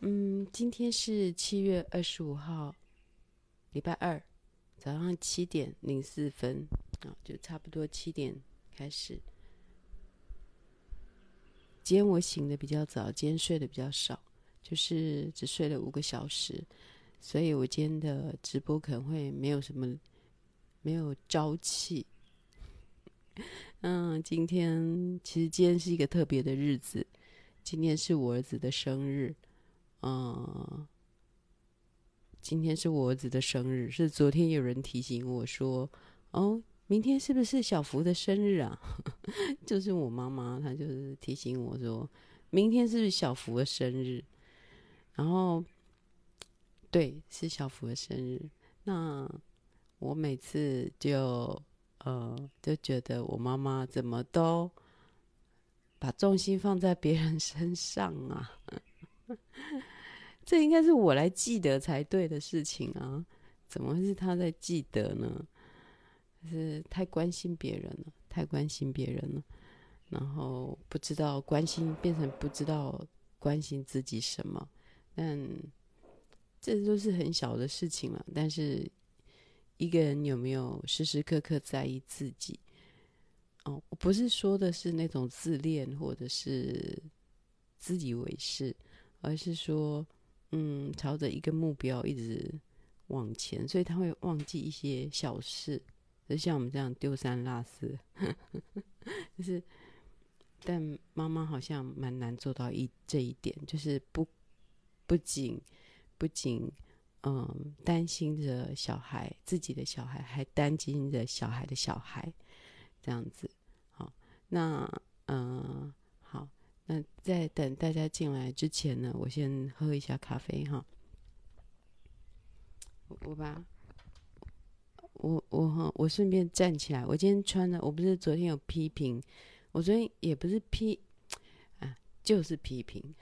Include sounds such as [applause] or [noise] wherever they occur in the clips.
嗯，今天是七月二十五号，礼拜二，早上七点零四分啊，就差不多七点开始。今天我醒的比较早，今天睡的比较少，就是只睡了五个小时，所以我今天的直播可能会没有什么，没有朝气。嗯，今天其实今天是一个特别的日子，今天是我儿子的生日。嗯，今天是我儿子的生日，是昨天有人提醒我说，哦，明天是不是小福的生日啊？[laughs] 就是我妈妈，她就是提醒我说，明天是不是小福的生日？然后，对，是小福的生日。那我每次就呃就觉得我妈妈怎么都把重心放在别人身上啊。[laughs] 这应该是我来记得才对的事情啊，怎么会是他在记得呢？是太关心别人了，太关心别人了，然后不知道关心变成不知道关心自己什么，但这都是很小的事情了。但是一个人有没有时时刻刻在意自己？哦，我不是说的是那种自恋或者是自以为是，而是说。嗯，朝着一个目标一直往前，所以他会忘记一些小事，就像我们这样丢三落四。[laughs] 就是，但妈妈好像蛮难做到一这一点，就是不不仅不仅嗯担心着小孩自己的小孩，还担心着小孩的小孩，这样子。好，那嗯。那在等大家进来之前呢，我先喝一下咖啡哈。我把，我我哈，我顺便站起来。我今天穿的，我不是昨天有批评，我昨天也不是批，啊，就是批评，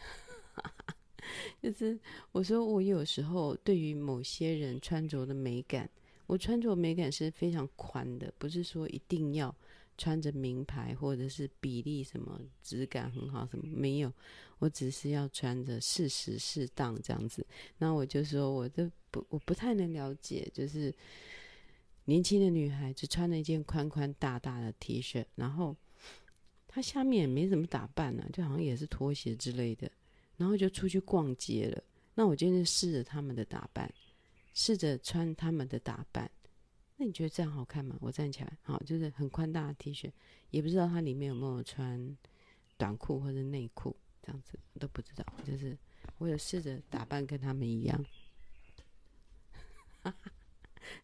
[laughs] 就是我说我有时候对于某些人穿着的美感，我穿着美感是非常宽的，不是说一定要。穿着名牌或者是比例什么质感很好什么没有，我只是要穿着适时适当这样子。那我就说，我都不我不太能了解，就是年轻的女孩子穿了一件宽宽大大的 T 恤，然后她下面也没怎么打扮呢、就好像也是拖鞋之类的，然后就出去逛街了。那我今天试着他们的打扮，试着穿他们的打扮。那你觉得这样好看吗？我站起来，好，就是很宽大的 T 恤，也不知道它里面有没有穿短裤或者内裤，这样子都不知道。就是我有试着打扮跟他们一样，[laughs]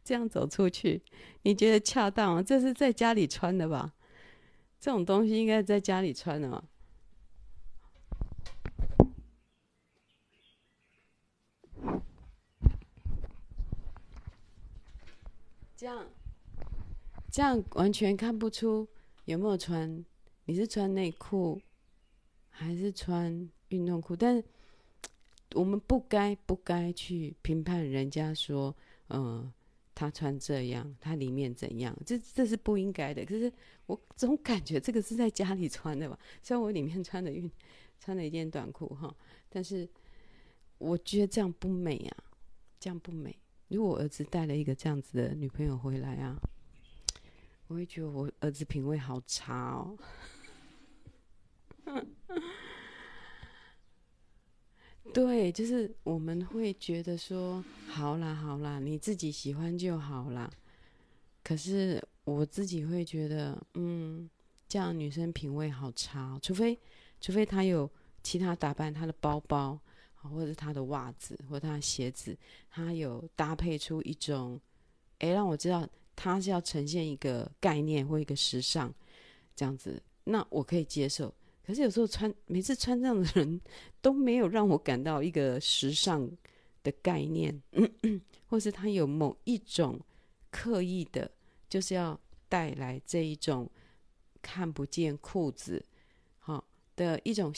这样走出去，你觉得恰当吗？这是在家里穿的吧？这种东西应该在家里穿的嘛。这样，这样完全看不出有没有穿。你是穿内裤，还是穿运动裤？但是我们不该不该去评判人家说，嗯、呃，他穿这样，他里面怎样？这这是不应该的。可是我总感觉这个是在家里穿的吧？虽然我里面穿的运，穿了一件短裤哈，但是我觉得这样不美啊，这样不美。如果我儿子带了一个这样子的女朋友回来啊，我会觉得我儿子品味好差哦。[laughs] 对，就是我们会觉得说，好啦好啦，你自己喜欢就好啦。可是我自己会觉得，嗯，这样女生品味好差，除非除非她有其他打扮，她的包包。或者他的袜子，或者他的鞋子，他有搭配出一种，哎，让我知道他是要呈现一个概念或一个时尚这样子，那我可以接受。可是有时候穿，每次穿这样的人都没有让我感到一个时尚的概念，嗯嗯，或是他有某一种刻意的，就是要带来这一种看不见裤子，好的一种。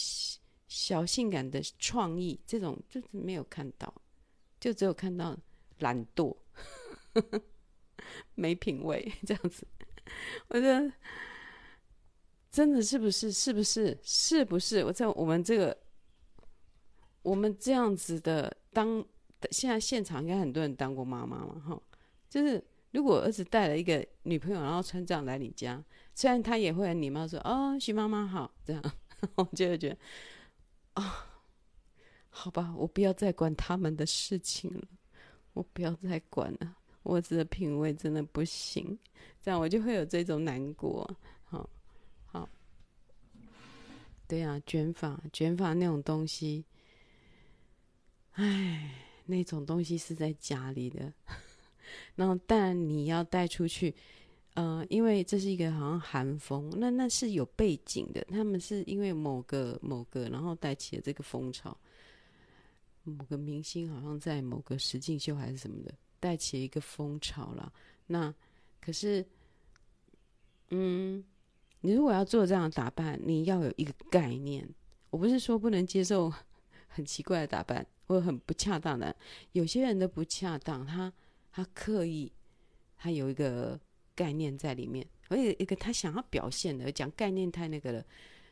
小性感的创意，这种就是没有看到，就只有看到懒惰、呵呵 [laughs] 没品味这样子。我觉得真的是不是？是不是？是不是？我在我们这个我们这样子的当，现在现场应该很多人当过妈妈嘛，哈，就是如果儿子带了一个女朋友，然后穿这样来你家，虽然他也会很礼貌说哦，徐妈妈好，这样，[laughs] 我就会觉得啊、哦，好吧，我不要再管他们的事情了，我不要再管了，我儿子的品味真的不行，这样我就会有这种难过，好，好，对、啊，卷发，卷发那种东西。唉，那种东西是在家里的，[laughs] 然后但你要带出去，呃，因为这是一个好像韩风，那那是有背景的，他们是因为某个某个，然后带起了这个风潮，某个明星好像在某个实境秀还是什么的，带起一个风潮了。那可是，嗯，你如果要做这样的打扮，你要有一个概念。我不是说不能接受 [laughs] 很奇怪的打扮。或很不恰当的，有些人的不恰当，他他刻意，他有一个概念在里面，而且一个他想要表现的，讲概念太那个了，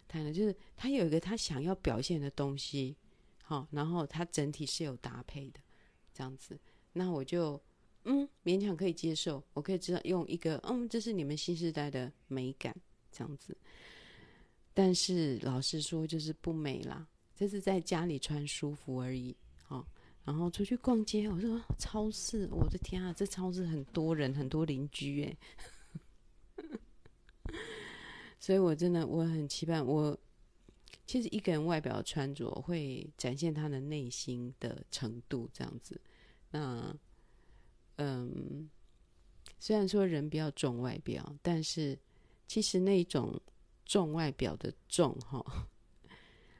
太了就是他有一个他想要表现的东西，好，然后他整体是有搭配的，这样子，那我就嗯勉强可以接受，我可以知道用一个嗯这是你们新时代的美感这样子，但是老实说就是不美啦，这是在家里穿舒服而已。然后出去逛街，我说超市，我的天啊，这超市很多人，很多邻居哎，[laughs] 所以我真的我很期盼我，其实一个人外表穿着会展现他的内心的程度，这样子。那嗯，虽然说人不要重外表，但是其实那种重外表的重哈，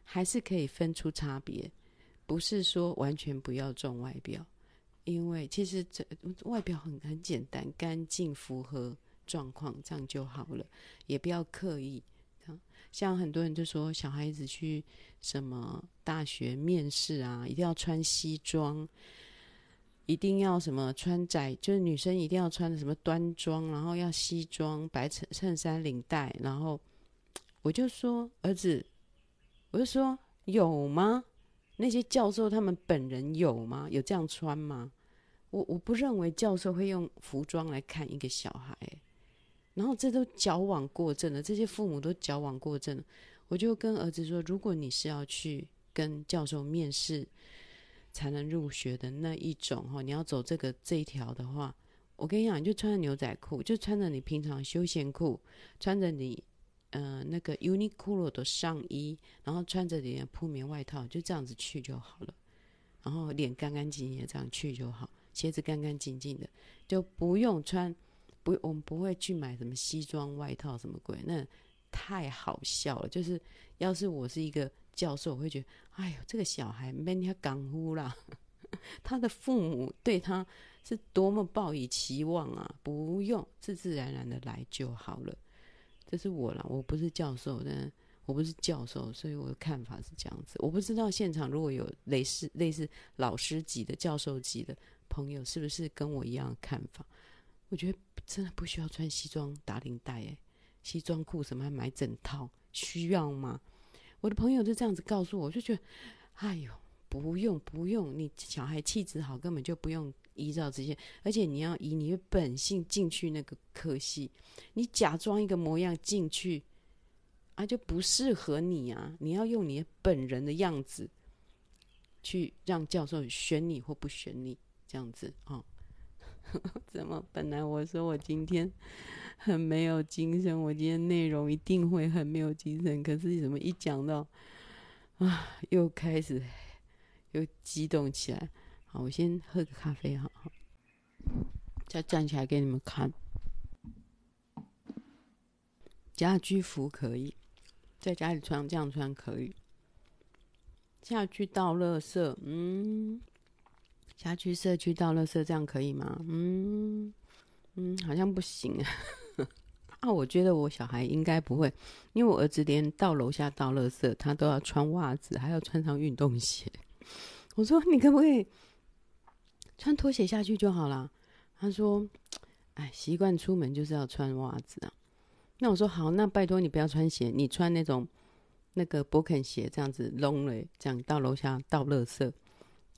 还是可以分出差别。不是说完全不要重外表，因为其实这外表很很简单，干净符合状况，这样就好了，也不要刻意。像很多人就说，小孩子去什么大学面试啊，一定要穿西装，一定要什么穿窄，就是女生一定要穿什么端庄，然后要西装、白衬衬衫、领带，然后我就说儿子，我就说有吗？那些教授他们本人有吗？有这样穿吗？我我不认为教授会用服装来看一个小孩，然后这都矫枉过正了，这些父母都矫枉过正了。我就跟儿子说，如果你是要去跟教授面试才能入学的那一种哈，你要走这个这一条的话，我跟你讲，你就穿着牛仔裤，就穿着你平常休闲裤，穿着你。嗯、呃，那个 Uniqlo 的上衣，然后穿着你的铺棉外套，就这样子去就好了。然后脸干干净净的这样去就好，鞋子干干净净的，就不用穿。不，我们不会去买什么西装外套什么鬼，那太好笑了。就是要是我是一个教授，我会觉得，哎呦，这个小孩没人家港呼啦，[laughs] 他的父母对他是多么抱以期望啊！不用，自自然然的来就好了。这是我啦，我不是教授，但我不是教授，所以我的看法是这样子。我不知道现场如果有类似类似老师级的、教授级的朋友，是不是跟我一样的看法？我觉得真的不需要穿西装打领带，哎，西装裤什么还买整套，需要吗？我的朋友就这样子告诉我，就觉得，哎呦，不用不用，你小孩气质好，根本就不用。依照这些，而且你要以你的本性进去那个科系，你假装一个模样进去，啊，就不适合你啊！你要用你本人的样子去让教授选你或不选你，这样子哦。[laughs] 怎么？本来我说我今天很没有精神，我今天内容一定会很没有精神，可是怎么一讲到啊，又开始又激动起来。好，我先喝个咖啡，好，再站起来给你们看。家居服可以，在家里穿这样穿可以。下去倒垃圾，嗯，家去社区倒垃圾这样可以吗？嗯嗯，好像不行啊。[laughs] 啊，我觉得我小孩应该不会，因为我儿子连到楼下倒垃圾，他都要穿袜子，还要穿上运动鞋。[laughs] 我说你可不可以？穿拖鞋下去就好了。他说：“哎，习惯出门就是要穿袜子啊。”那我说：“好，那拜托你不要穿鞋，你穿那种那个勃肯鞋这样子弄了，这样到楼下倒垃圾，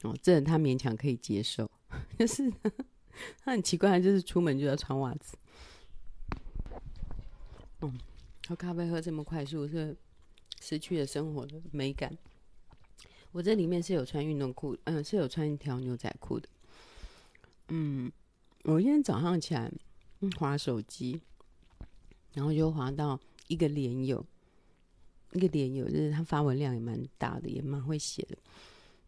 哦，这人他勉强可以接受。可是 [laughs] 他很奇怪，就是出门就要穿袜子。嗯，喝咖啡喝这么快速，是失去了生活的美感。我这里面是有穿运动裤，嗯，是有穿一条牛仔裤的。嗯，我今天早上起来，嗯，滑手机，然后就滑到一个连友，一个连友，就是他发文量也蛮大的，也蛮会写的。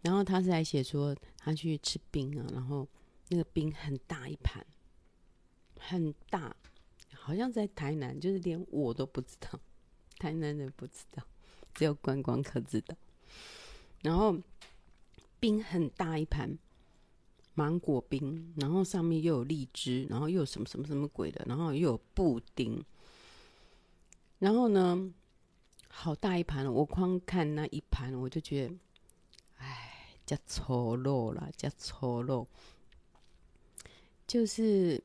然后他是在写说他去吃冰啊，然后那个冰很大一盘，很大，好像在台南，就是连我都不知道，台南人不知道，只有观光客知道。然后冰很大一盘，芒果冰，然后上面又有荔枝，然后又有什么什么什么鬼的，然后又有布丁，然后呢，好大一盘，我光看那一盘，我就觉得。叫丑陋啦，叫丑陋，就是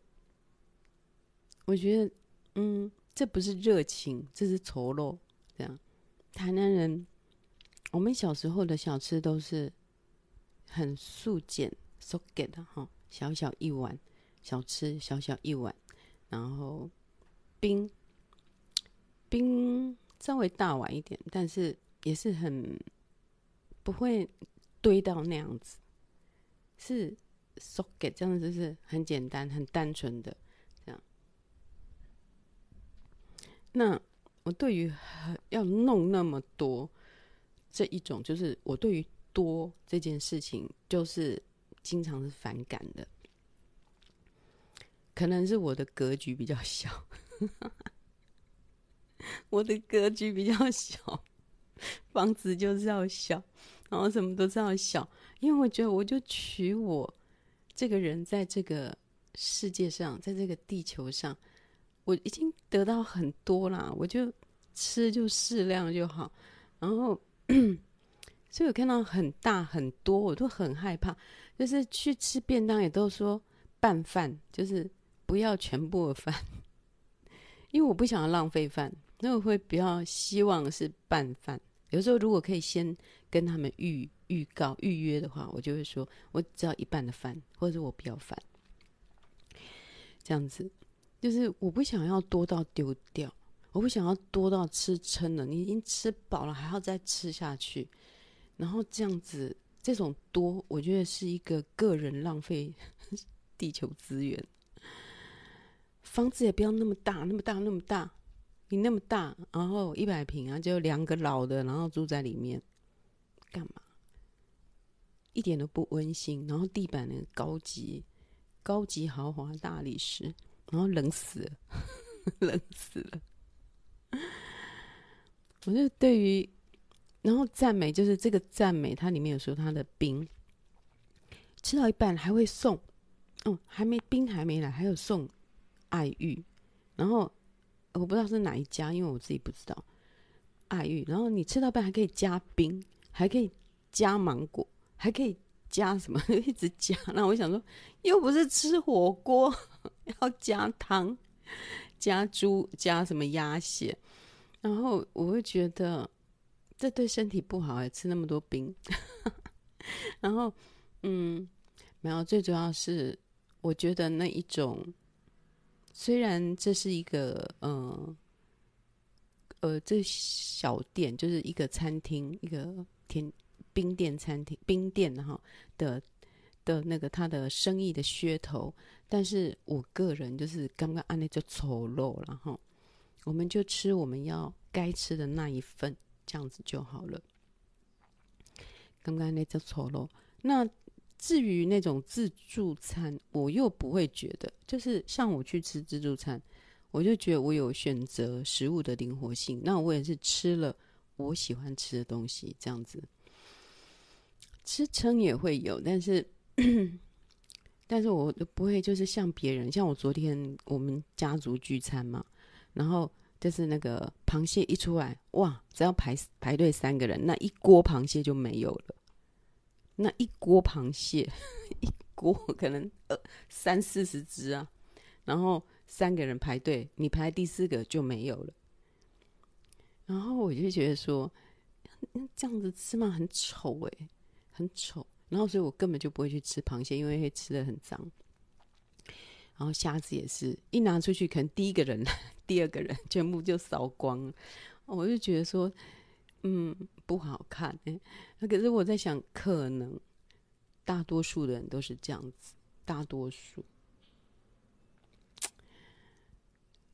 我觉得，嗯，这不是热情，这是丑陋。这样，台南人，我们小时候的小吃都是很素简、素简的哈，小小一碗小吃，小小一碗，然后冰冰稍微大碗一点，但是也是很不会。堆到那样子，是 socket 这样子，是很简单、很单纯的这样。那我对于要弄那么多这一种，就是我对于多这件事情，就是经常是反感的。可能是我的格局比较小，[laughs] 我的格局比较小，房子就是要小。然后什么都这样想，因为我觉得我就取我这个人在这个世界上，在这个地球上，我已经得到很多啦，我就吃就适量就好。然后，[coughs] 所以我看到很大很多，我都很害怕。就是去吃便当也都说拌饭，就是不要全部的饭，[laughs] 因为我不想要浪费饭，那我会比较希望是拌饭。有时候如果可以先跟他们预预告预约的话，我就会说，我只要一半的饭，或者我不要饭，这样子，就是我不想要多到丢掉，我不想要多到吃撑了，你已经吃饱了还要再吃下去，然后这样子这种多，我觉得是一个个人浪费 [laughs] 地球资源，房子也不要那么大，那么大，那么大。你那么大，然后一百平啊，就两个老的，然后住在里面，干嘛？一点都不温馨。然后地板那个高级、高级豪华大理石，然后冷死了，[laughs] 冷死了。我就对于，然后赞美就是这个赞美，它里面有说它的冰吃到一半还会送，哦，还没冰还没来，还有送爱玉，然后。我不知道是哪一家，因为我自己不知道。爱玉，然后你吃到半还可以加冰，还可以加芒果，还可以加什么？[laughs] 一直加。那我想说，又不是吃火锅，[laughs] 要加汤，加猪，加什么鸭血？然后我会觉得这对身体不好，吃那么多冰。[laughs] 然后，嗯，没有，最主要是我觉得那一种。虽然这是一个呃呃，这小店就是一个餐厅，一个甜冰店餐厅冰店哈的的那个他的生意的噱头，但是我个人就是刚刚按那就丑陋了哈，我们就吃我们要该吃的那一份，这样子就好了。刚刚那就丑陋，那。至于那种自助餐，我又不会觉得，就是像我去吃自助餐，我就觉得我有选择食物的灵活性。那我也是吃了我喜欢吃的东西，这样子吃撑也会有，但是但是我不会就是像别人，像我昨天我们家族聚餐嘛，然后就是那个螃蟹一出来，哇，只要排排队三个人，那一锅螃蟹就没有了。那一锅螃蟹，[laughs] 一锅可能呃三四十只啊，然后三个人排队，你排第四个就没有了。然后我就觉得说，这样子吃嘛很丑哎，很丑。然后所以我根本就不会去吃螃蟹，因为会吃得很脏。然后虾子也是一拿出去，可能第一个人、[laughs] 第二个人全部就扫光了。我就觉得说，嗯，不好看哎。那可是我在想，可能大多数的人都是这样子，大多数。[tsk]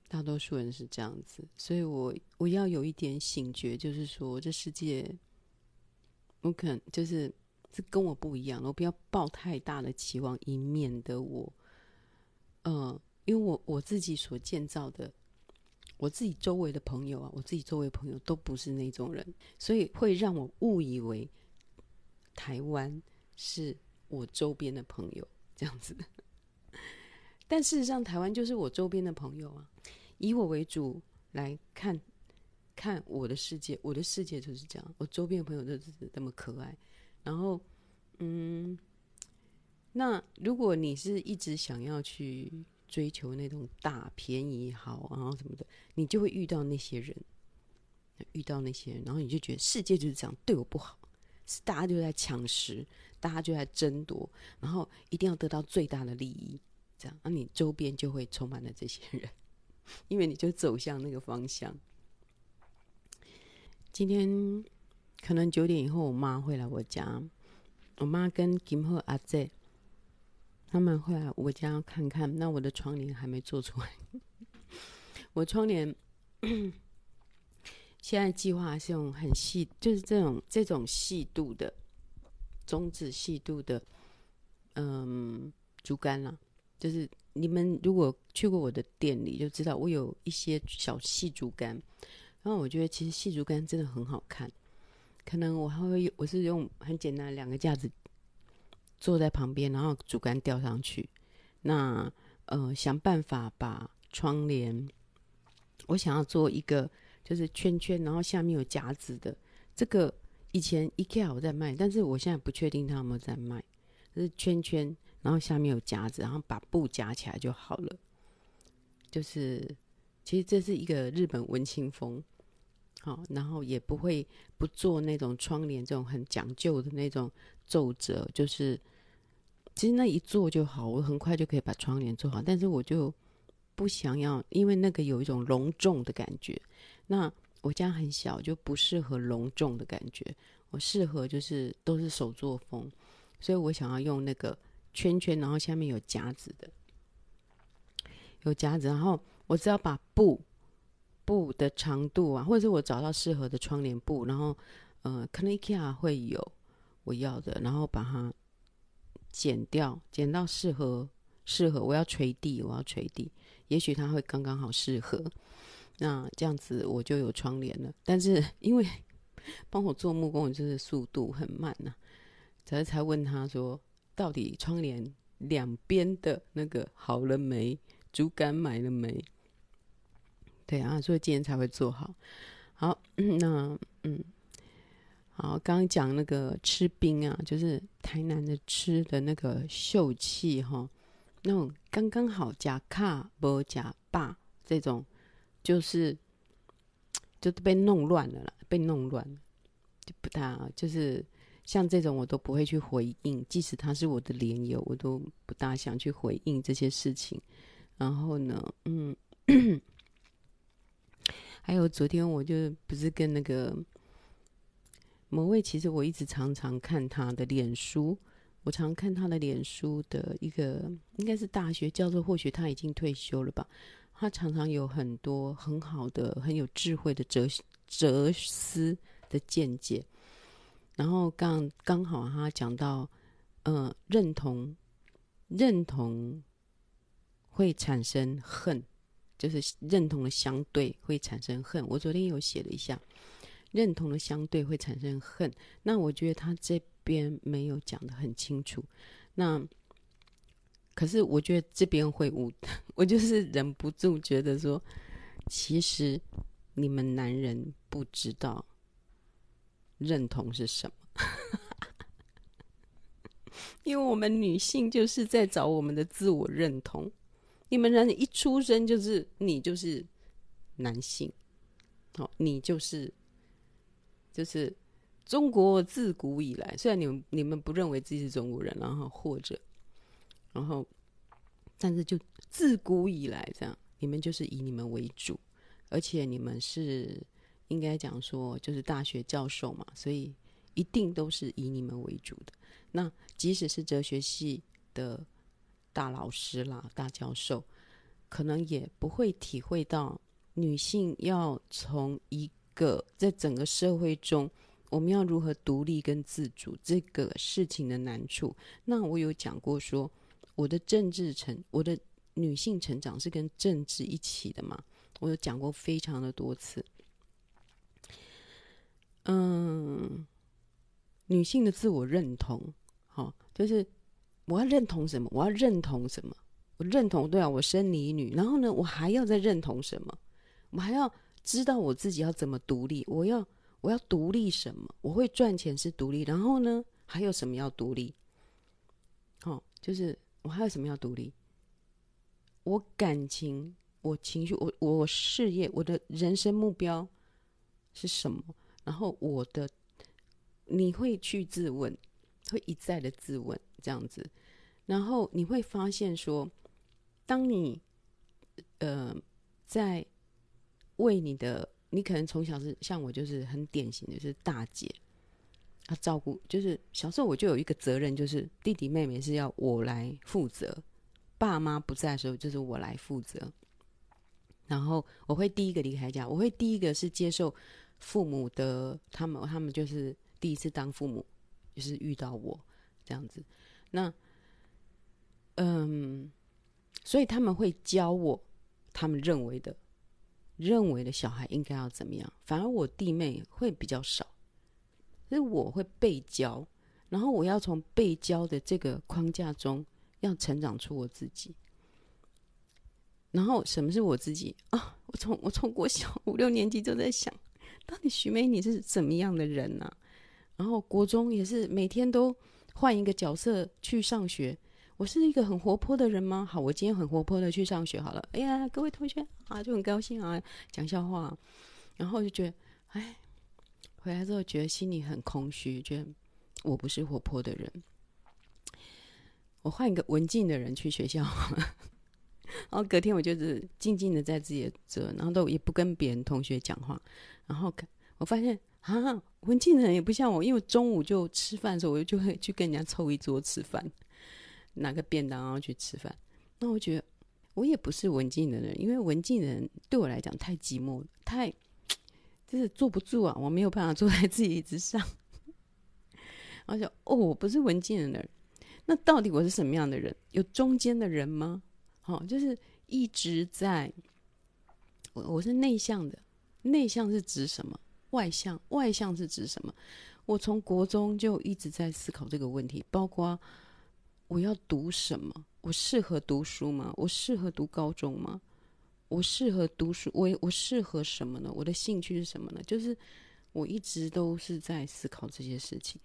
大多数人是这样子，所以我我要有一点醒觉，就是说这世界，我可能就是是跟我不一样，我不要抱太大的期望，以免得我，呃，因为我我自己所建造的，我自己周围的朋友啊，我自己周围朋友都不是那种人，所以会让我误以为台湾是我周边的朋友这样子。[laughs] 但事实上，台湾就是我周边的朋友啊。以我为主来看，看我的世界，我的世界就是这样。我周边的朋友都是这么可爱。然后，嗯，那如果你是一直想要去追求那种大便宜好，然后什么的，你就会遇到那些人，遇到那些人，然后你就觉得世界就是这样，对我不好，是大家就在抢食，大家就在争夺，然后一定要得到最大的利益。这样，那你周边就会充满了这些人，[laughs] 因为你就走向那个方向。今天可能九点以后，我妈会来我家，我妈跟金鹤阿姐他们会来我家看看。那我的窗帘还没做出来，[laughs] 我窗帘 [clears throat] 现在计划是用很细，就是这种这种细度的中指细度的，嗯，竹竿啦。就是你们如果去过我的店里，就知道我有一些小细竹竿。然后我觉得其实细竹竿真的很好看。可能我还会，我是用很简单两个架子坐在旁边，然后竹竿吊上去。那呃，想办法把窗帘，我想要做一个就是圈圈，然后下面有夹子的。这个以前 IKEA 有在卖，但是我现在不确定他有没有在卖。就是圈圈。然后下面有夹子，然后把布夹起来就好了。就是，其实这是一个日本文青风，好，然后也不会不做那种窗帘这种很讲究的那种皱褶，就是其实那一做就好，我很快就可以把窗帘做好。但是我就不想要，因为那个有一种隆重的感觉。那我家很小，就不适合隆重的感觉。我适合就是都是手作风，所以我想要用那个。圈圈，然后下面有夹子的，有夹子，然后我只要把布布的长度啊，或者是我找到适合的窗帘布，然后呃，可能 IKEA 会有我要的，然后把它剪掉，剪到适合适合，我要垂地，我要垂地，也许它会刚刚好适合，那这样子我就有窗帘了。但是 [laughs] 因为 [laughs] 帮我做木工，就是速度很慢呐、才才问他说。到底窗帘两边的那个好了没？竹竿买了没？对啊，所以今天才会做好。好，[clears throat] 那嗯，好，刚刚讲那个吃冰啊，就是台南的吃的那个秀气哈，那种刚刚好夹卡不夹霸这种，就是就被弄乱了啦，被弄乱了，就不大就是。像这种我都不会去回应，即使他是我的连友，我都不大想去回应这些事情。然后呢，嗯，[coughs] 还有昨天我就不是跟那个某位，其实我一直常常看他的脸书，我常看他的脸书的一个应该是大学教授，或许他已经退休了吧。他常常有很多很好的、很有智慧的哲哲思的见解。然后刚刚好他讲到，呃，认同认同会产生恨，就是认同的相对会产生恨。我昨天有写了一下，认同的相对会产生恨。那我觉得他这边没有讲得很清楚。那可是我觉得这边会误，[laughs] 我就是忍不住觉得说，其实你们男人不知道。认同是什么？[laughs] 因为我们女性就是在找我们的自我认同。你们男人一出生就是你就是男性，哦，你就是就是中国自古以来，虽然你们你们不认为自己是中国人，然后或者，然后，但是就自古以来这样，你们就是以你们为主，而且你们是应该讲说就是大学教授嘛，所以一定都是以你们为主的。那即使是哲学系的大老师啦、大教授，可能也不会体会到女性要从一个在整个社会中，我们要如何独立跟自主这个事情的难处。那我有讲过说，我的政治成，我的女性成长是跟政治一起的嘛？我有讲过非常的多次。嗯，女性的自我认同，好，就是我要认同什么？我要认同什么？我认同，对啊，我生理女，然后呢，我还要再认同什么？我还要知道我自己要怎么独立，我要我要独立什么？我会赚钱是独立，然后呢，还有什么要独立？哦，就是我还有什么要独立？我感情，我情绪，我我事业，我的人生目标是什么？然后我的，你会去自问，会一再的自问这样子，然后你会发现说。当你，呃，在为你的，你可能从小是像我，就是很典型的，就是大姐，要照顾，就是小时候我就有一个责任，就是弟弟妹妹是要我来负责，爸妈不在的时候就是我来负责，然后我会第一个离开家，我会第一个是接受父母的，他们他们就是第一次当父母，就是遇到我这样子，那，嗯。所以他们会教我，他们认为的、认为的小孩应该要怎么样。反而我弟妹会比较少，所以我会被教，然后我要从被教的这个框架中，要成长出我自己。然后什么是我自己啊？我从我从国小 [laughs] 五六年级就在想，到底徐梅你是怎么样的人呢、啊？然后国中也是每天都换一个角色去上学。我是一个很活泼的人吗？好，我今天很活泼的去上学好了。哎呀，各位同学啊，就很高兴啊，讲笑话，然后就觉得，哎，回来之后觉得心里很空虚，觉得我不是活泼的人。我换一个文静的人去学校，[laughs] 然后隔天我就是静静的在自己的这，然后都也不跟别人同学讲话。然后我发现啊，文静的人也不像我，因为中午就吃饭的时候，我就会去跟人家凑一桌吃饭。拿个便当然后去吃饭，那我觉得我也不是文静的人，因为文静人对我来讲太寂寞，太 [tsk] 就是坐不住啊，我没有办法坐在自己椅子上。[laughs] 我想哦，我不是文静的人，那到底我是什么样的人？有中间的人吗？好、哦，就是一直在，我我是内向的，内向是指什么？外向，外向是指什么？我从国中就一直在思考这个问题，包括。我要读什么？我适合读书吗？我适合读高中吗？我适合读书？我我适合什么呢？我的兴趣是什么呢？就是我一直都是在思考这些事情。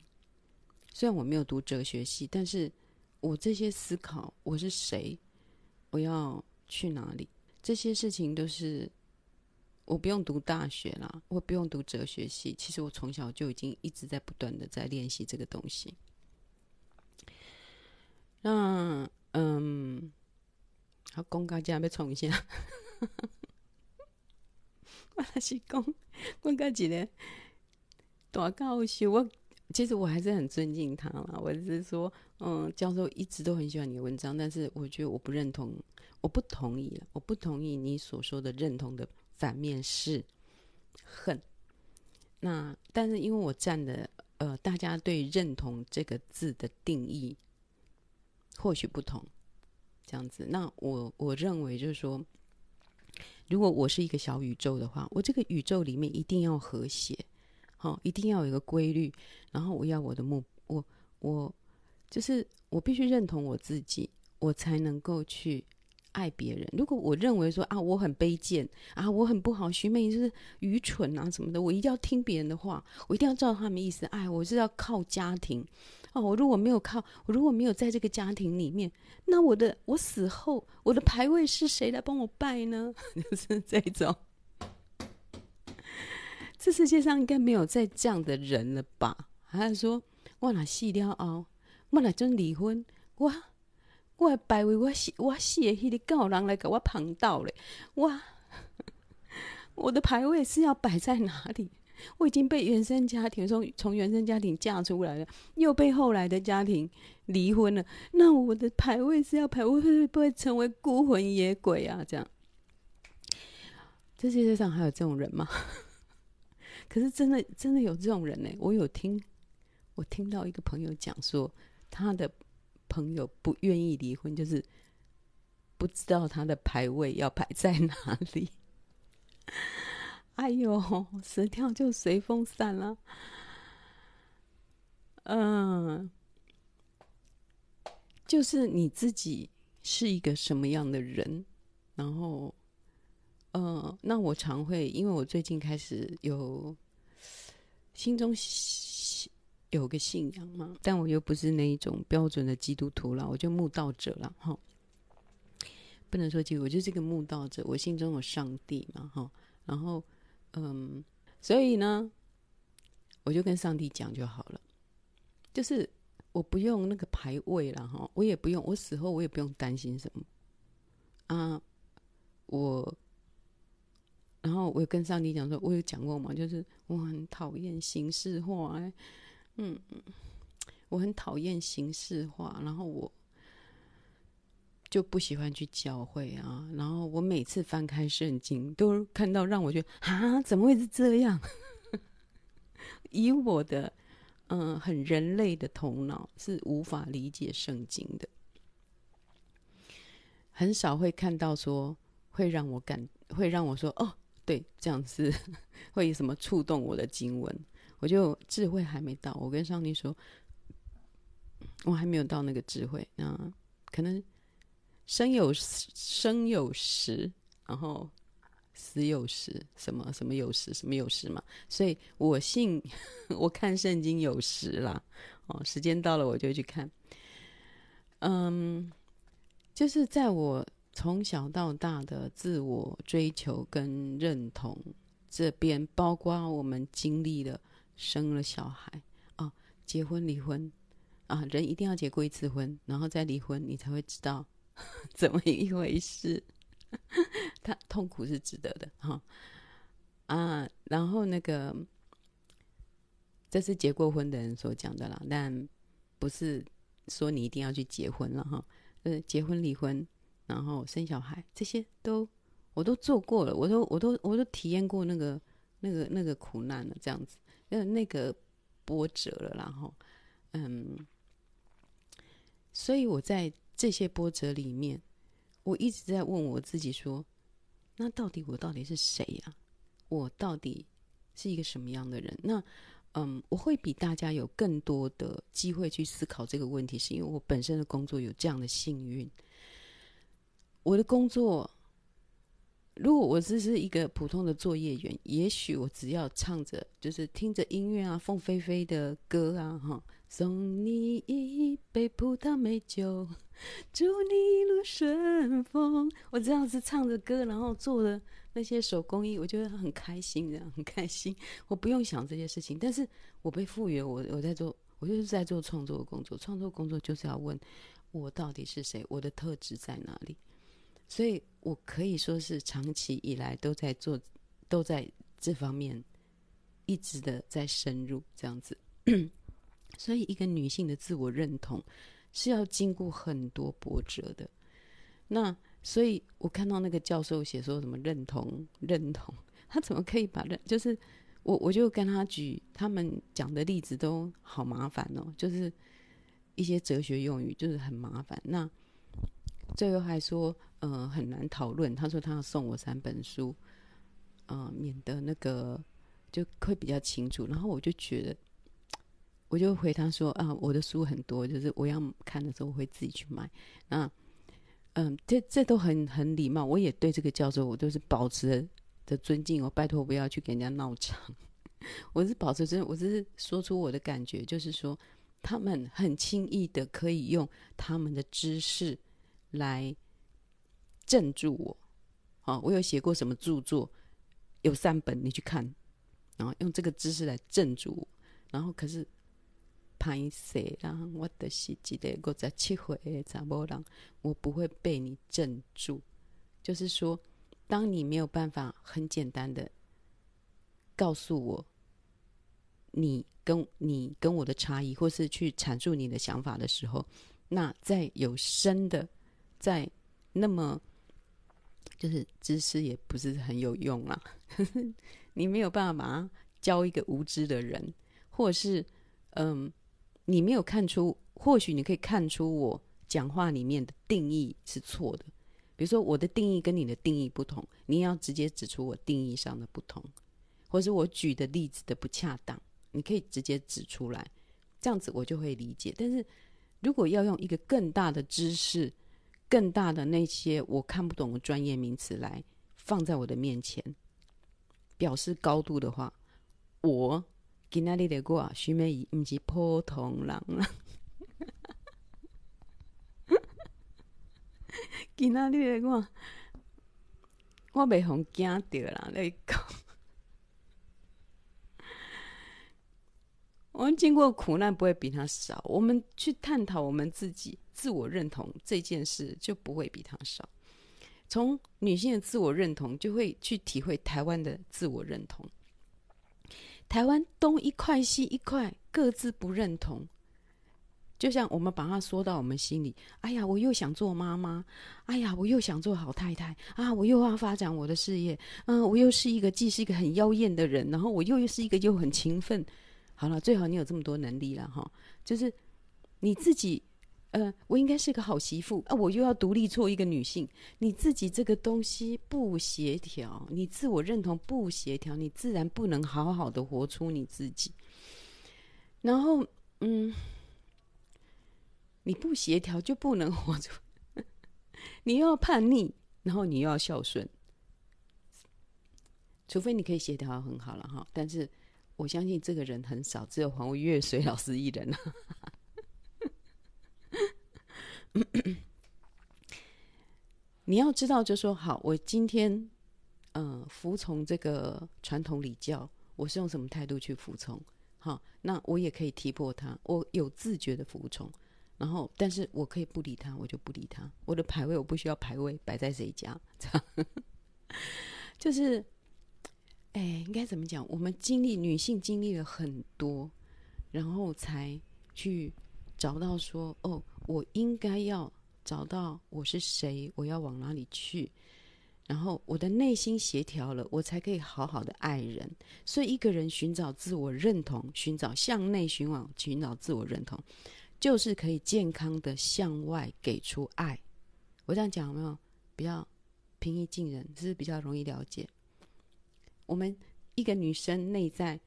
虽然我没有读哲学系，但是我这些思考，我是谁？我要去哪里？这些事情都是我不用读大学啦，我不用读哲学系。其实我从小就已经一直在不断的在练习这个东西。那嗯，好，公家家要冲一下。[laughs] 我还是讲，我感觉大教授，我其实我还是很尊敬他嘛。我是说，嗯，教授一直都很喜欢你的文章，但是我觉得我不认同，我不同意了，我不同意你所说的认同的反面是恨。那但是因为我站的，呃，大家对认同这个字的定义。或许不同，这样子。那我我认为就是说，如果我是一个小宇宙的话，我这个宇宙里面一定要和谐，好，一定要有一个规律。然后我要我的目，我我就是我必须认同我自己，我才能够去。爱别人，如果我认为说啊，我很卑贱啊，我很不好，徐美就是愚蠢啊什么的，我一定要听别人的话，我一定要照他们意思。爱，我是要靠家庭哦。我如果没有靠，我如果没有在这个家庭里面，那我的我死后，我的牌位是谁来帮我拜呢？[laughs] 就是这种，这世界上应该没有再这样的人了吧？还是说，我哪死了后，我哪准离婚？我我排位我死我死的迄个狗人来给我碰到嘞！哇，[laughs] 我的牌位是要摆在哪里？我已经被原生家庭从从原生家庭嫁出来了，又被后来的家庭离婚了。那我的牌位是要排，我会不会成为孤魂野鬼啊？这样，这世界上还有这种人吗？[laughs] 可是真的真的有这种人呢？我有听，我听到一个朋友讲说，他的朋友不愿意离婚，就是不知道他的牌位要排在哪里。哎呦，死掉就随风散了。嗯，就是你自己是一个什么样的人，然后，嗯，那我常会，因为我最近开始有心中有个信仰嘛，但我又不是那一种标准的基督徒了，我就慕道者了哈。不能说基督，我就是个慕道者，我心中有上帝嘛哈，然后。嗯，所以呢，我就跟上帝讲就好了，就是我不用那个排位了哈，我也不用，我死后我也不用担心什么啊，我，然后我跟上帝讲说，我有讲过嘛，就是我很讨厌形式化，嗯，我很讨厌形式化，然后我。就不喜欢去教会啊，然后我每次翻开圣经，都看到让我觉得啊，怎么会是这样？[laughs] 以我的嗯很人类的头脑是无法理解圣经的，很少会看到说会让我感会让我说哦，对，这样子会有什么触动我的经文，我就智慧还没到，我跟上帝说，我还没有到那个智慧啊，可能。生有生有时，然后死有时，什么什么有时，什么有时嘛。所以我信，[laughs] 我看圣经有时啦。哦，时间到了我就去看。嗯，就是在我从小到大的自我追求跟认同这边，包括我们经历了生了小孩啊，结婚离婚啊，人一定要结过一次婚，然后再离婚，你才会知道。[laughs] 怎么一回事？[laughs] 他痛苦是值得的哈啊！然后那个，这是结过婚的人所讲的啦，但不是说你一定要去结婚了哈。呃，结婚、离婚，然后生小孩，这些都我都做过了，我都我都我都体验过那个那个那个苦难了，这样子，呃，那个波折了，然后嗯，所以我在。这些波折里面，我一直在问我自己说：“那到底我到底是谁呀？我到底是一个什么样的人？”那嗯，我会比大家有更多的机会去思考这个问题，是因为我本身的工作有这样的幸运。我的工作，如果我只是一个普通的作业员，也许我只要唱着，就是听着音乐啊，凤飞飞的歌啊，哈。送你一杯葡萄美酒，祝你一路顺风。我这样子唱着歌，然后做的那些手工艺，我觉得很开心，这样很开心。我不用想这些事情，但是我被赋予我，我在做，我就是在做创作的工作。创作工作就是要问我到底是谁，我的特质在哪里。所以我可以说是长期以来都在做，都在这方面一直的在深入这样子。[clears throat] 所以，一个女性的自我认同是要经过很多波折的。那所以，我看到那个教授写说什么认同认同，[laughs] 他怎么可以把认？就是我我就跟他举他们讲的例子都好麻烦哦，就是一些哲学用语就是很麻烦。那最后还说，呃，很难讨论。他说他要送我三本书，呃，免得那个就会比较清楚。然后我就觉得。我就回他说啊，我的书很多，就是我要看的时候，我会自己去买。那，嗯，这这都很很礼貌。我也对这个教授，我都是保持的尊敬。我拜托不要去给人家闹场。[laughs] 我是保持真，我只是说出我的感觉，就是说他们很轻易的可以用他们的知识来镇住我。啊，我有写过什么著作，有三本，你去看。然后用这个姿势来镇住我，然后可是拍谁啦？我的是记得我在七回查某人，我不会被你镇住。就是说，当你没有办法很简单的告诉我你跟你跟我的差异，或是去阐述你的想法的时候，那在有深的，在那么就是知识也不是很有用啦。[laughs] 你没有办法教一个无知的人，或者是嗯，你没有看出，或许你可以看出我讲话里面的定义是错的。比如说我的定义跟你的定义不同，你要直接指出我定义上的不同，或是我举的例子的不恰当，你可以直接指出来，这样子我就会理解。但是如果要用一个更大的知识、更大的那些我看不懂的专业名词来放在我的面前，表示高度的话，我今天的我徐美仪不是普通人了。今天的我，我被红惊掉了。那个，我们经过苦难不会比他少。我们去探讨我们自己自我认同这件事，就不会比他少。从女性的自我认同，就会去体会台湾的自我认同。台湾东一块西一块，各自不认同。就像我们把它说到我们心里，哎呀，我又想做妈妈，哎呀，我又想做好太太啊，我又要发展我的事业，嗯，我又是一个既是一个很妖艳的人，然后我又又是一个又很勤奋。好了，最好你有这么多能力了哈，就是你自己。呃，我应该是个好媳妇啊！我又要独立做一个女性，你自己这个东西不协调，你自我认同不协调，你自然不能好好的活出你自己。然后，嗯，你不协调就不能活出，[laughs] 你又要叛逆，然后你又要孝顺，除非你可以协调很好了哈。但是我相信这个人很少，只有黄月水老师一人。[coughs] 你要知道，就说好，我今天，呃，服从这个传统礼教，我是用什么态度去服从？好，那我也可以踢破他，我有自觉的服从，然后，但是我可以不理他，我就不理他。我的排位我不需要排位摆在谁家，这样，就是，哎，应该怎么讲？我们经历女性经历了很多，然后才去找到说，哦。我应该要找到我是谁，我要往哪里去，然后我的内心协调了，我才可以好好的爱人。所以，一个人寻找自我认同，寻找向内寻往，寻找自我认同，就是可以健康的向外给出爱。我这样讲有没有比较平易近人？是是比较容易了解？我们一个女生内在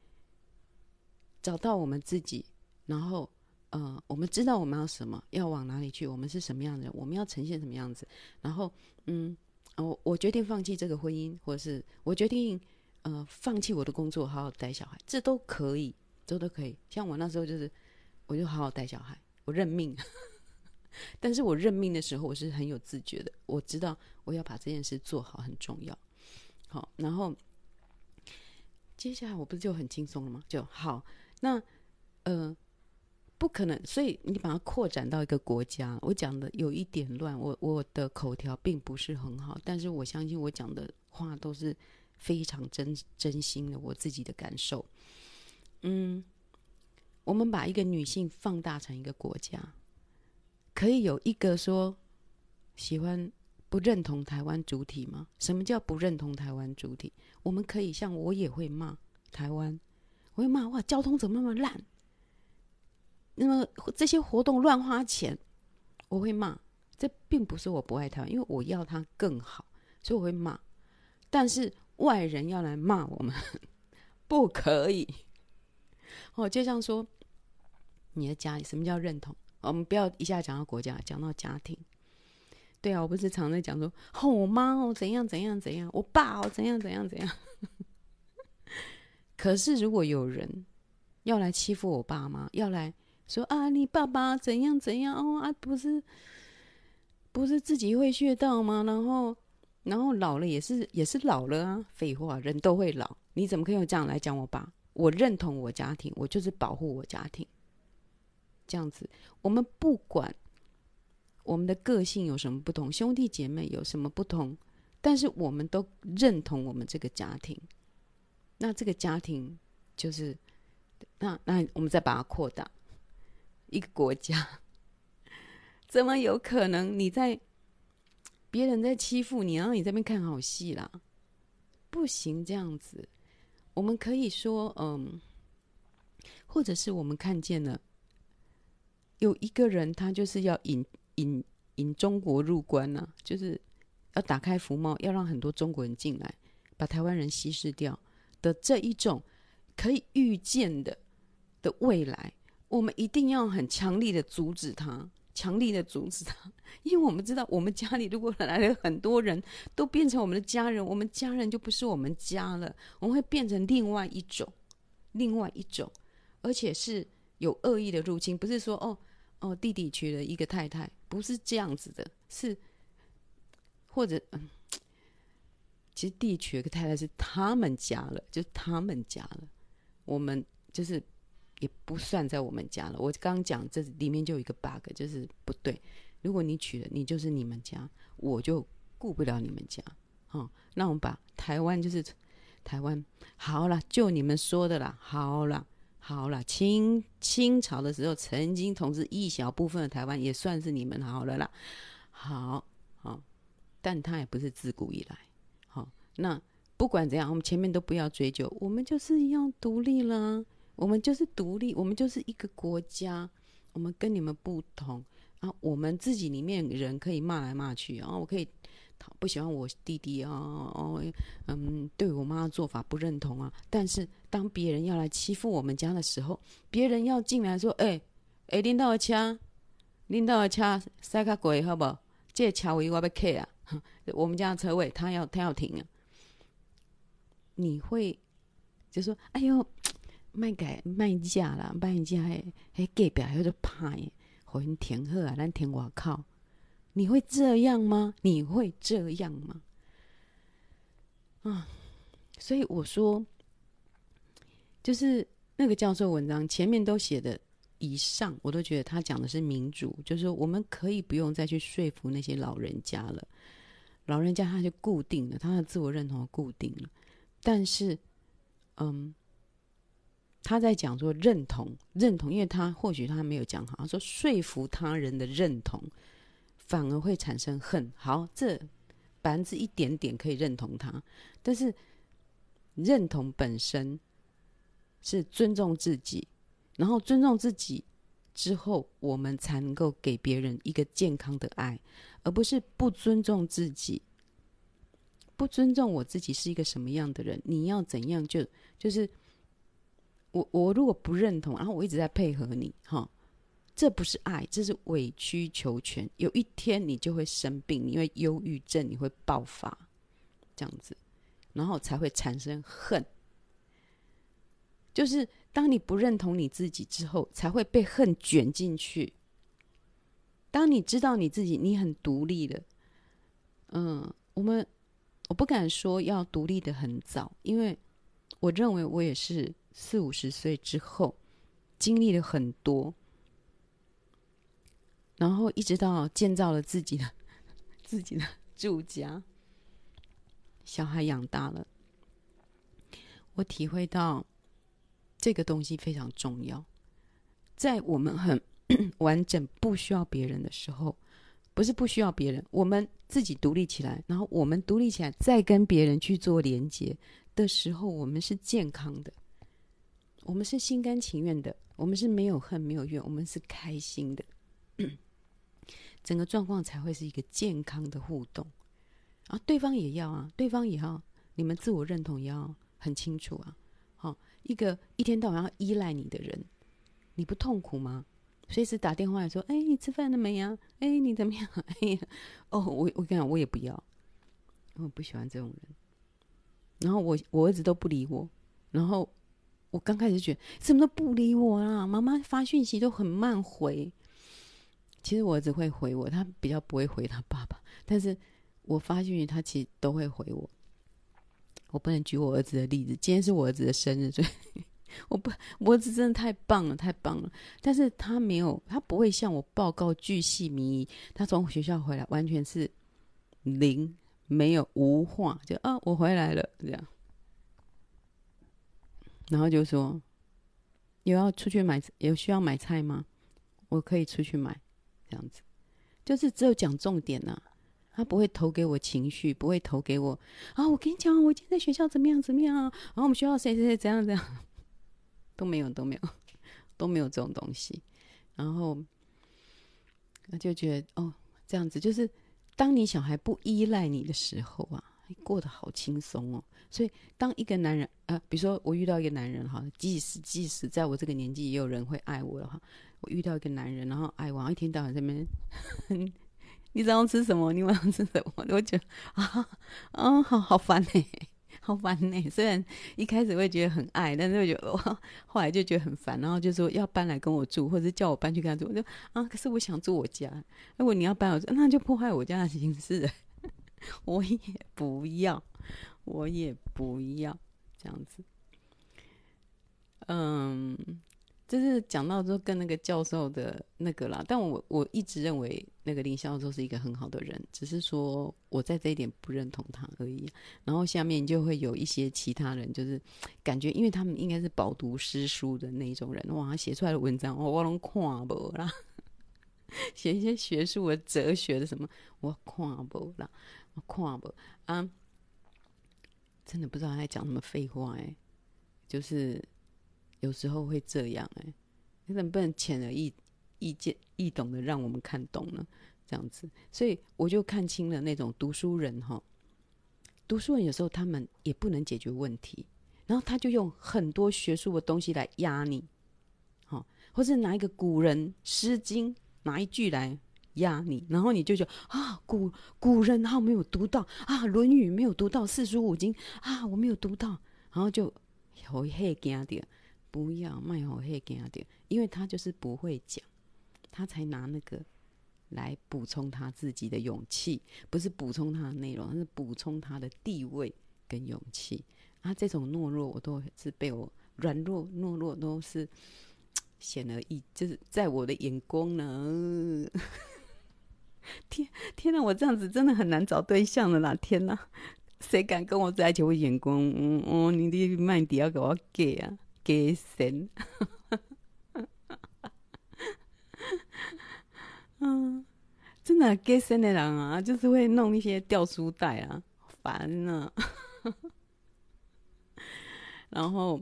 找到我们自己，然后。呃，我们知道我们要什么，要往哪里去，我们是什么样的人，我们要呈现什么样子。然后，嗯，我我决定放弃这个婚姻，或者是我决定呃放弃我的工作，好好带小孩，这都可以，这都可以。像我那时候就是，我就好好带小孩，我认命。[laughs] 但是我认命的时候，我是很有自觉的，我知道我要把这件事做好很重要。好，然后接下来我不是就很轻松了吗？就好，那呃。不可能，所以你把它扩展到一个国家。我讲的有一点乱，我我的口条并不是很好，但是我相信我讲的话都是非常真真心的，我自己的感受。嗯，我们把一个女性放大成一个国家，可以有一个说喜欢不认同台湾主体吗？什么叫不认同台湾主体？我们可以像我也会骂台湾，我会骂哇，交通怎么那么烂？那么这些活动乱花钱，我会骂。这并不是我不爱他，因为我要他更好，所以我会骂。但是外人要来骂我们，[laughs] 不可以。哦，就像说你的家里，什么叫认同？我们不要一下讲到国家，讲到家庭。对啊，我不是常在讲说，哦，我妈哦怎样怎样怎样，我爸哦怎样怎样怎样。[laughs] 可是如果有人要来欺负我爸妈，要来。说啊，你爸爸怎样怎样哦啊，不是，不是自己会穴道吗？然后，然后老了也是也是老了啊。废话，人都会老，你怎么可以用这样来讲我爸？我认同我家庭，我就是保护我家庭。这样子，我们不管我们的个性有什么不同，兄弟姐妹有什么不同，但是我们都认同我们这个家庭。那这个家庭就是，那那我们再把它扩大，一个国家，[laughs] 怎么有可能你在别人在欺负你，然后你这边看好戏啦？不行，这样子，我们可以说，嗯，或者是我们看见了有一个人，他就是要引引引中国入关呐、啊，就是要打开服贸，要让很多中国人进来，把台湾人稀释掉。的这一种可以预见的的未来，我们一定要很强力的阻止他，强力的阻止他，[laughs] 因为我们知道，我们家里如果来了很多人都变成我们的家人，我们家人就不是我们家了，我们会变成另外一种，另外一种，而且是有恶意的入侵，不是说哦哦弟弟娶了一个太太，不是这样子的，是或者嗯。其实弟娶了个太太是他们家了，就他们家了。我们就是也不算在我们家了。我刚讲这里面就有一个 bug，就是不对。如果你娶了，你就是你们家，我就顾不了你们家。哦，那我们把台湾就是台湾好了，就你们说的啦，好了好了。清清朝的时候曾经统治一小部分的台湾，也算是你们好了啦。好好，但他也不是自古以来。好那不管怎样，我们前面都不要追究，我们就是要独立了。我们就是独立，我们就是一个国家。我们跟你们不同啊，我们自己里面人可以骂来骂去啊，我可以不喜欢我弟弟啊，哦，嗯，对我妈的做法不认同啊。但是当别人要来欺负我们家的时候，别人要进来说：“哎、欸，哎、欸，领导的车，领导的车塞卡鬼好不好？这车位我要开啊，[laughs] 我们家的车位他要他要停啊。”你会就说：“哎呦，卖改卖价啦，卖价还还隔壁还有点怕耶，好像填贺啊，咱填我靠，你会这样吗？你会这样吗？啊，所以我说，就是那个教授文章前面都写的，以上我都觉得他讲的是民主，就是我们可以不用再去说服那些老人家了，老人家他就固定了，他的自我认同固定了。”但是，嗯，他在讲说认同认同，因为他或许他没有讲好，他说说服他人的认同，反而会产生恨。好，这百分之一点点可以认同他，但是认同本身是尊重自己，然后尊重自己之后，我们才能够给别人一个健康的爱，而不是不尊重自己。不尊重我自己是一个什么样的人？你要怎样就就是我我如果不认同，然后我一直在配合你，哈，这不是爱，这是委曲求全。有一天你就会生病，因为忧郁症你会爆发，这样子，然后才会产生恨。就是当你不认同你自己之后，才会被恨卷进去。当你知道你自己，你很独立的，嗯，我们。我不敢说要独立的很早，因为我认为我也是四五十岁之后经历了很多，然后一直到建造了自己的 [laughs] 自己的住家，小孩养大了，我体会到这个东西非常重要，在我们很 [clears throat] 完整不需要别人的时候。不是不需要别人，我们自己独立起来，然后我们独立起来，再跟别人去做连接的时候，我们是健康的，我们是心甘情愿的，我们是没有恨没有怨，我们是开心的，[coughs] 整个状况才会是一个健康的互动啊！对方也要啊，对方也要，你们自我认同也要很清楚啊！好，一个一天到晚要依赖你的人，你不痛苦吗？随时打电话来说：“哎，你吃饭了没呀？哎，你怎么样？哎呀，哦，我我跟你讲，我也不要，我不喜欢这种人。然后我我儿子都不理我，然后我刚开始觉得怎么都不理我啊？妈妈发讯息都很慢回。其实我儿子会回我，他比较不会回他爸爸，但是我发讯息他其实都会回我。我不能举我儿子的例子。今天是我儿子的生日，所以 [laughs] 我不，我儿子真的太棒了，太棒了。但是他没有，他不会向我报告巨细靡遗。他从学校回来，完全是零，没有无话，就啊，我回来了这样。然后就说，有要出去买，有需要买菜吗？我可以出去买，这样子。就是只有讲重点呐、啊，他不会投给我情绪，不会投给我啊！我跟你讲，我今天在学校怎么样怎么样啊？然后我们学校谁谁谁怎样怎样，都没有都没有都没有这种东西。然后他就觉得哦，这样子就是当你小孩不依赖你的时候啊，过得好轻松哦。所以当一个男人啊，比如说我遇到一个男人哈，即使即使在我这个年纪也有人会爱我的话。我遇到一个男人，然后爱我，一天到晚在那边，[laughs] 你早上吃什么？你晚上吃什么？[laughs] 我觉得啊，嗯，好好烦呢，好烦呢。虽然一开始会觉得很爱，但是我觉得哇，后来就觉得很烦，然后就说要搬来跟我住，或者叫我搬去跟他住。我就啊，可是我想住我家。如果你要搬我住，那就破坏我家的形式。[laughs] 我也不要，我也不要这样子。嗯。就是讲到说跟那个教授的那个啦，但我我一直认为那个林教授是一个很好的人，只是说我在这一点不认同他而已。然后下面就会有一些其他人，就是感觉因为他们应该是饱读诗书的那种人，哇，写出来的文章我我拢看不啦，[laughs] 写一些学术的、哲学的什么我看不啦，看不啊，真的不知道他在讲什么废话哎、就是。有时候会这样哎、你怎么不能浅而易易见易懂的让我们看懂呢？这样子，所以我就看清了那种读书人哈。读书人有时候他们也不能解决问题，然后他就用很多学术的东西来压你，好，或者拿一个古人《诗经》拿一句来压你，然后你就觉啊，古古人然后没有读到啊，《论语》没有读到，四书五经啊，我没有读到，然后就好吓惊的。不要卖好黑给他点，因为他就是不会讲，他才拿那个来补充他自己的勇气，不是补充他的内容，而是补充他的地位跟勇气。啊，这种懦弱，我都是被我软弱懦弱都是显而易，就是在我的眼光呢。[laughs] 天天哪，我这样子真的很难找对象了啦！天哪，谁敢跟我在一起？我眼光，嗯哦，你的麦迪要给我给啊！给神，嗯，真的给神的人啊，就是会弄一些掉书袋啊，烦呢。[laughs] 然后，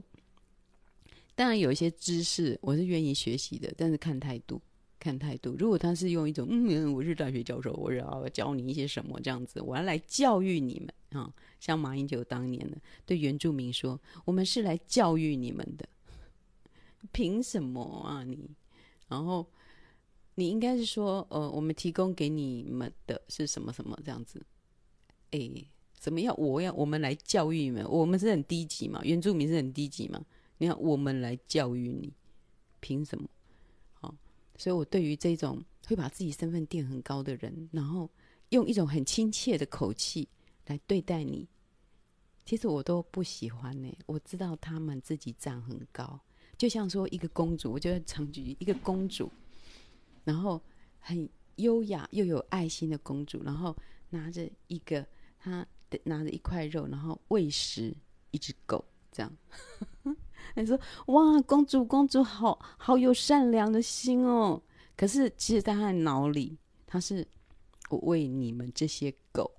当然有一些知识我是愿意学习的，但是看态度，看态度。如果他是用一种嗯，我是大学教授，我要教你一些什么这样子，我要来教育你们啊，像马英九当年的对原住民说，我们是来教育你们的。凭什么啊你？然后你应该是说，呃，我们提供给你们的是什么什么这样子？哎，怎么样？我要我们来教育你们，我们是很低级嘛？原住民是很低级嘛？你看，我们来教育你，凭什么？所以我对于这种会把自己身份垫很高的人，然后用一种很亲切的口气来对待你，其实我都不喜欢呢。我知道他们自己站很高。就像说一个公主，我觉得长举一个公主，然后很优雅又有爱心的公主，然后拿着一个她拿着一块肉，然后喂食一只狗，这样。[laughs] 你说哇，公主公主好好有善良的心哦。可是其实在她的脑里，她是我喂你们这些狗。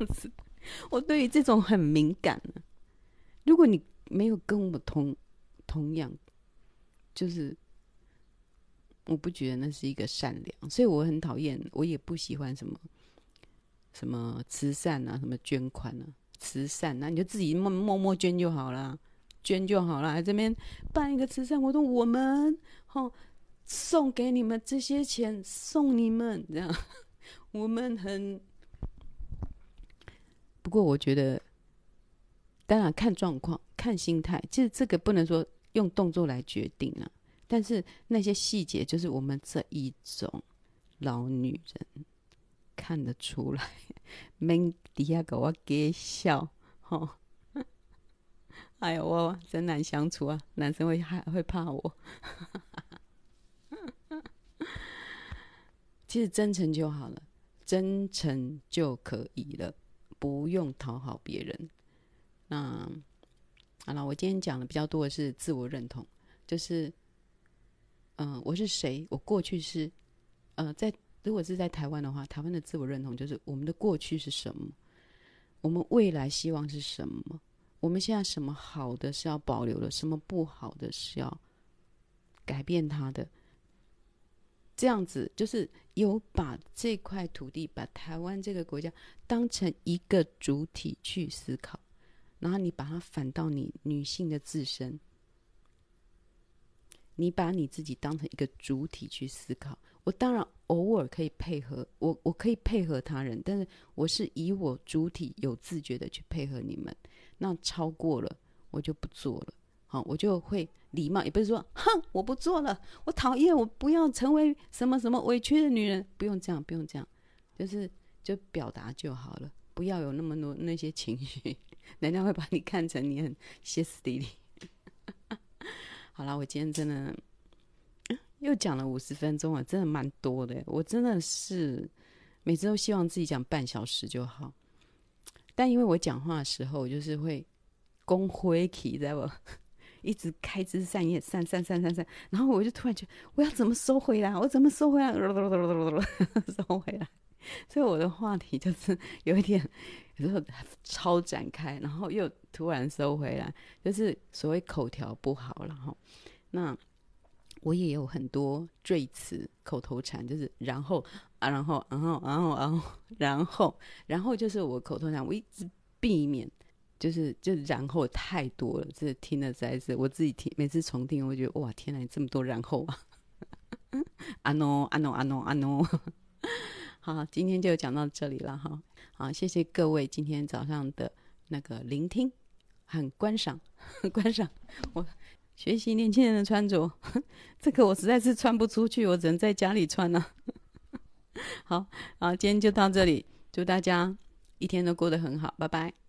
[laughs] 我对于这种很敏感。如果你没有跟我同。同样，就是我不觉得那是一个善良，所以我很讨厌，我也不喜欢什么什么慈善啊，什么捐款啊，慈善那，你就自己默默默捐就好了，捐就好了。这边办一个慈善活动，我们好送给你们这些钱，送你们这样，[laughs] 我们很。不过我觉得，当然看状况，看心态，其实这个不能说。用动作来决定啊，但是那些细节就是我们这一种老女人看得出来。[laughs] 免底下给我给笑，吼，[laughs] 哎呦，我真难相处啊！男生会还会怕我。[laughs] 其实真诚就好了，真诚就可以了，不用讨好别人。那好了，我今天讲的比较多的是自我认同，就是，嗯、呃，我是谁？我过去是，呃，在如果是在台湾的话，台湾的自我认同就是我们的过去是什么，我们未来希望是什么，我们现在什么好的是要保留的，什么不好的是要改变它的。这样子就是有把这块土地，把台湾这个国家当成一个主体去思考。然后你把它反到你女性的自身，你把你自己当成一个主体去思考。我当然偶尔可以配合，我我可以配合他人，但是我是以我主体有自觉的去配合你们。那超过了，我就不做了。好，我就会礼貌，也不是说哼，我不做了，我讨厌，我不要成为什么什么委屈的女人。不用这样，不用这样，就是就表达就好了，不要有那么多那些情绪。人家会把你看成你很歇斯底里。[laughs] 好了，我今天真的又讲了五十分钟了，真的蛮多的。我真的是每次都希望自己讲半小时就好，但因为我讲话的时候我就是会公灰体，知道不？[laughs] 一直开枝散叶，散散散散散，然后我就突然觉得我要怎么收回来？我怎么收回来？[laughs] 收回来。所以我的话题就是有一点，有时候超展开，然后又突然收回来，就是所谓口条不好了哈。那我也有很多赘词、口头禅，就是然后啊，然后，然后，然后，然后，然后，然后就是我口头禅，我一直避免，就是就然后太多了，这听了在这，我自己听，每次重听，我觉得哇，天哪，这么多然后啊！[laughs] 啊 no 啊 no 啊 no 啊 no。[laughs] 好，今天就讲到这里了哈。好，谢谢各位今天早上的那个聆听和观赏，[laughs] 观赏我学习年轻人的穿着，[laughs] 这个我实在是穿不出去，我只能在家里穿了。[laughs] 好，好，今天就到这里，祝大家一天都过得很好，拜拜。